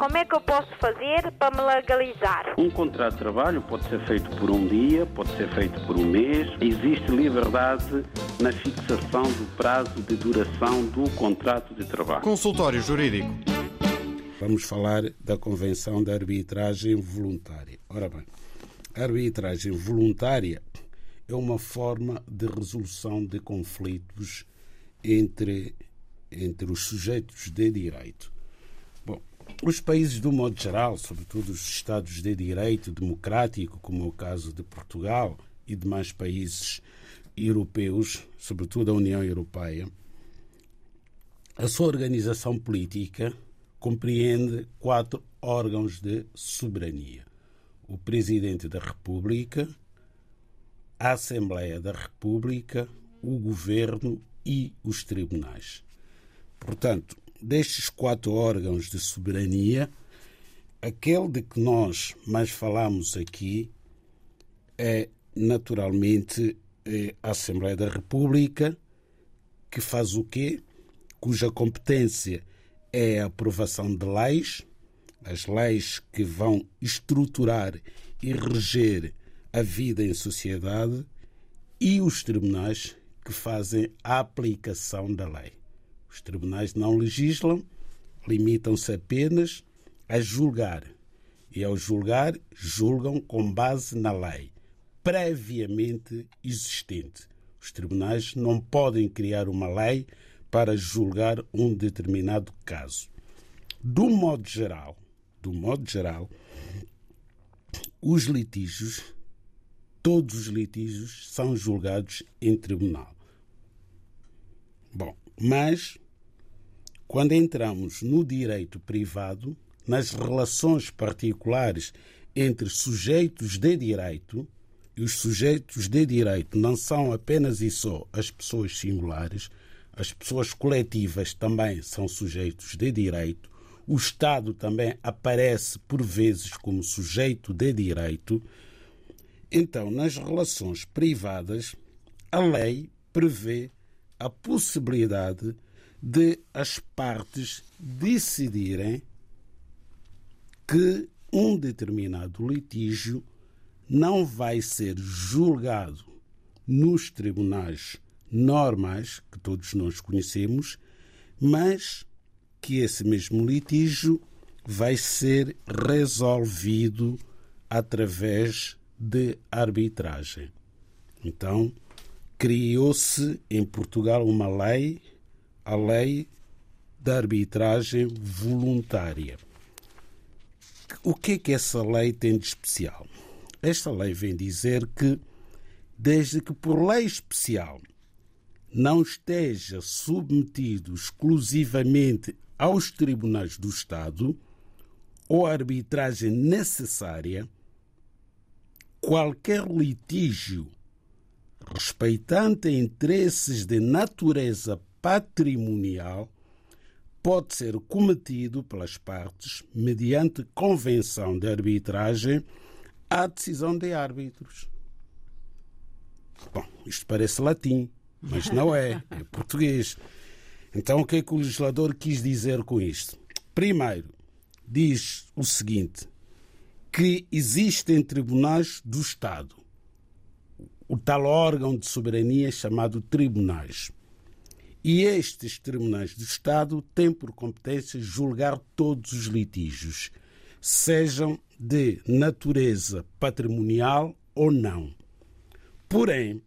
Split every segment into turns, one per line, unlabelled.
Como é que eu posso fazer para me legalizar?
Um contrato de trabalho pode ser feito por um dia, pode ser feito por um mês. Existe liberdade na fixação do prazo de duração do contrato de trabalho.
Consultório Jurídico.
Vamos falar da Convenção da Arbitragem Voluntária. Ora bem, a arbitragem voluntária é uma forma de resolução de conflitos entre, entre os sujeitos de direito. Bom, os países, do modo geral, sobretudo os Estados de direito democrático, como é o caso de Portugal e demais países europeus, sobretudo a União Europeia, a sua organização política compreende quatro órgãos de soberania: o Presidente da República, a Assembleia da República, o Governo e os tribunais. Portanto, destes quatro órgãos de soberania, aquele de que nós mais falamos aqui é naturalmente a Assembleia da República, que faz o quê? Cuja competência é a aprovação de leis, as leis que vão estruturar e reger a vida em sociedade, e os tribunais que fazem a aplicação da lei. Os tribunais não legislam, limitam-se apenas a julgar. E ao julgar, julgam com base na lei previamente existente. Os tribunais não podem criar uma lei para julgar um determinado caso. Do modo geral, do modo geral, os litígios, todos os litígios são julgados em tribunal. Bom, mas quando entramos no direito privado, nas relações particulares entre sujeitos de direito, e os sujeitos de direito não são apenas e só as pessoas singulares, as pessoas coletivas também são sujeitos de direito, o Estado também aparece por vezes como sujeito de direito. Então, nas relações privadas, a lei prevê a possibilidade de as partes decidirem que um determinado litígio não vai ser julgado nos tribunais normais, que todos nós conhecemos, mas que esse mesmo litígio vai ser resolvido através de arbitragem. Então, criou-se em Portugal uma lei, a Lei da Arbitragem Voluntária. O que é que essa lei tem de especial? Esta lei vem dizer que, desde que por lei especial não esteja submetido exclusivamente aos tribunais do Estado ou a arbitragem necessária, qualquer litígio respeitante interesses de natureza patrimonial pode ser cometido pelas partes mediante convenção de arbitragem à decisão de árbitros. Bom, isto parece latim, mas não é, é português. Então, o que é que o legislador quis dizer com isto? Primeiro, diz o seguinte: que existem tribunais do Estado, o tal órgão de soberania chamado tribunais. E estes tribunais do Estado têm por competência julgar todos os litígios, sejam de natureza patrimonial ou não. Porém,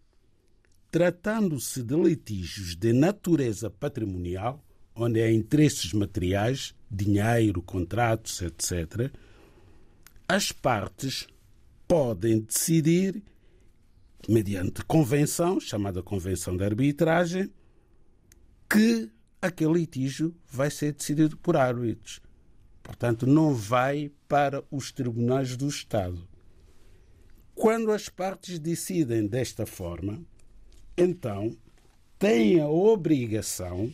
tratando-se de litígios de natureza patrimonial, onde há interesses materiais, dinheiro, contratos, etc., as partes podem decidir, mediante convenção, chamada Convenção de Arbitragem, que aquele litígio vai ser decidido por árbitros. Portanto, não vai para os tribunais do Estado. Quando as partes decidem desta forma, então têm a obrigação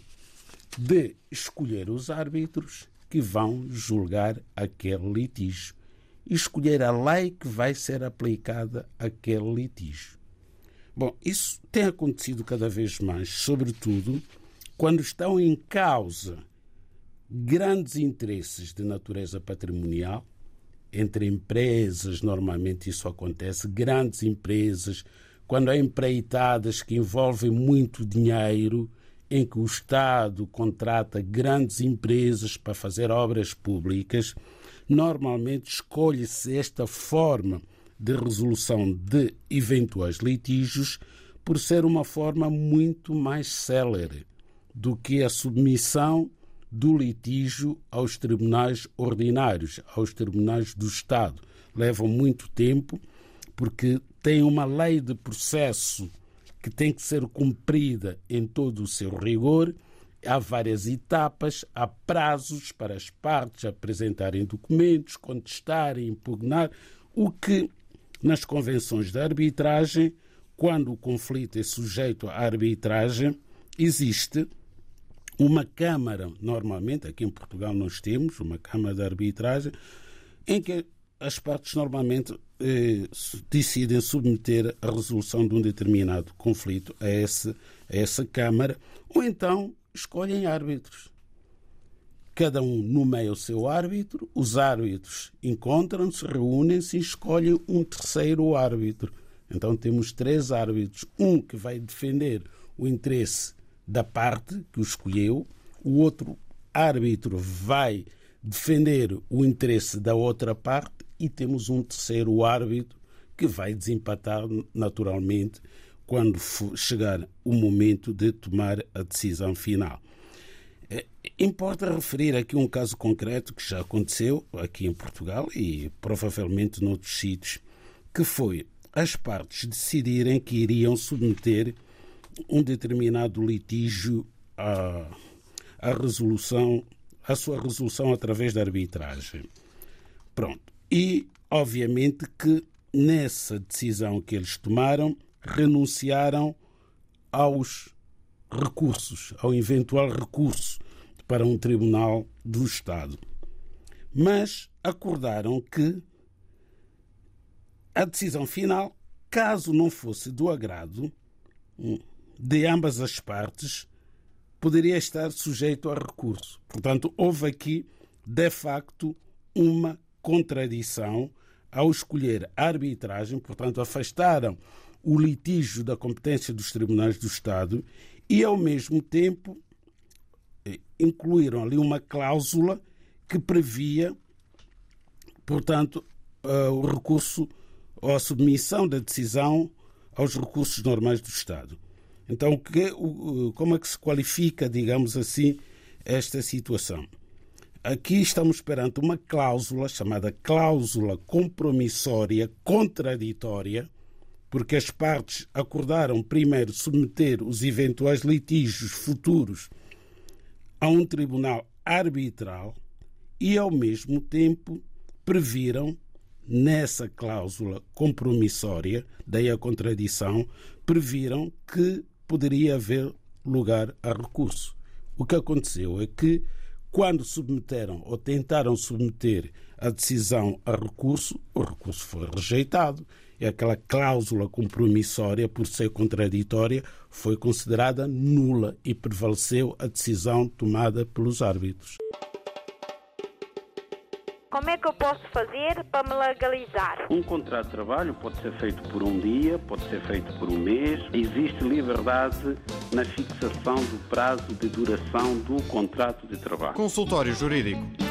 de escolher os árbitros que vão julgar aquele litígio e escolher a lei que vai ser aplicada àquele litígio. Bom, isso tem acontecido cada vez mais, sobretudo quando estão em causa grandes interesses de natureza patrimonial, entre empresas, normalmente isso acontece, grandes empresas, quando há empreitadas que envolvem muito dinheiro, em que o Estado contrata grandes empresas para fazer obras públicas, normalmente escolhe-se esta forma de resolução de eventuais litígios por ser uma forma muito mais célere do que a submissão do litígio aos tribunais ordinários, aos tribunais do Estado. Levam muito tempo porque tem uma lei de processo que tem que ser cumprida em todo o seu rigor. Há várias etapas, há prazos para as partes apresentarem documentos, contestarem, impugnar, o que nas convenções de arbitragem, quando o conflito é sujeito à arbitragem, existe uma Câmara, normalmente, aqui em Portugal nós temos uma Câmara de arbitragem, em que as partes normalmente eh, decidem submeter a resolução de um determinado conflito a, esse, a essa Câmara, ou então escolhem árbitros. Cada um nomeia o seu árbitro, os árbitros encontram-se, reúnem-se e escolhem um terceiro árbitro. Então temos três árbitros: um que vai defender o interesse da parte que o escolheu, o outro árbitro vai defender o interesse da outra parte e temos um terceiro árbitro que vai desempatar naturalmente quando chegar o momento de tomar a decisão final. Importa referir aqui um caso concreto que já aconteceu aqui em Portugal e provavelmente noutros sítios, que foi as partes decidirem que iriam submeter um determinado litígio à, à resolução, à sua resolução através da arbitragem. Pronto. E, obviamente, que nessa decisão que eles tomaram, renunciaram aos recursos, ao eventual recurso para um tribunal do Estado. Mas acordaram que a decisão final, caso não fosse do agrado de ambas as partes poderia estar sujeito a recurso. Portanto, houve aqui, de facto, uma contradição ao escolher a arbitragem, portanto, afastaram o litígio da competência dos tribunais do Estado e, ao mesmo tempo, incluíram ali uma cláusula que previa, portanto, eh, o recurso ou a submissão da decisão aos recursos normais do Estado. Então, como é que se qualifica, digamos assim, esta situação? Aqui estamos perante uma cláusula chamada cláusula compromissória contraditória, porque as partes acordaram primeiro submeter os eventuais litígios futuros a um tribunal arbitral e, ao mesmo tempo, previram nessa cláusula compromissória, daí a contradição, previram que poderia haver lugar a recurso. O que aconteceu é que, quando submeteram ou tentaram submeter a decisão a recurso, o recurso foi rejeitado aquela cláusula compromissória, por ser contraditória, foi considerada nula e prevaleceu a decisão tomada pelos árbitros.
Como é que eu posso fazer para me legalizar?
Um contrato de trabalho pode ser feito por um dia, pode ser feito por um mês. Existe liberdade na fixação do prazo de duração do contrato de trabalho.
Consultório Jurídico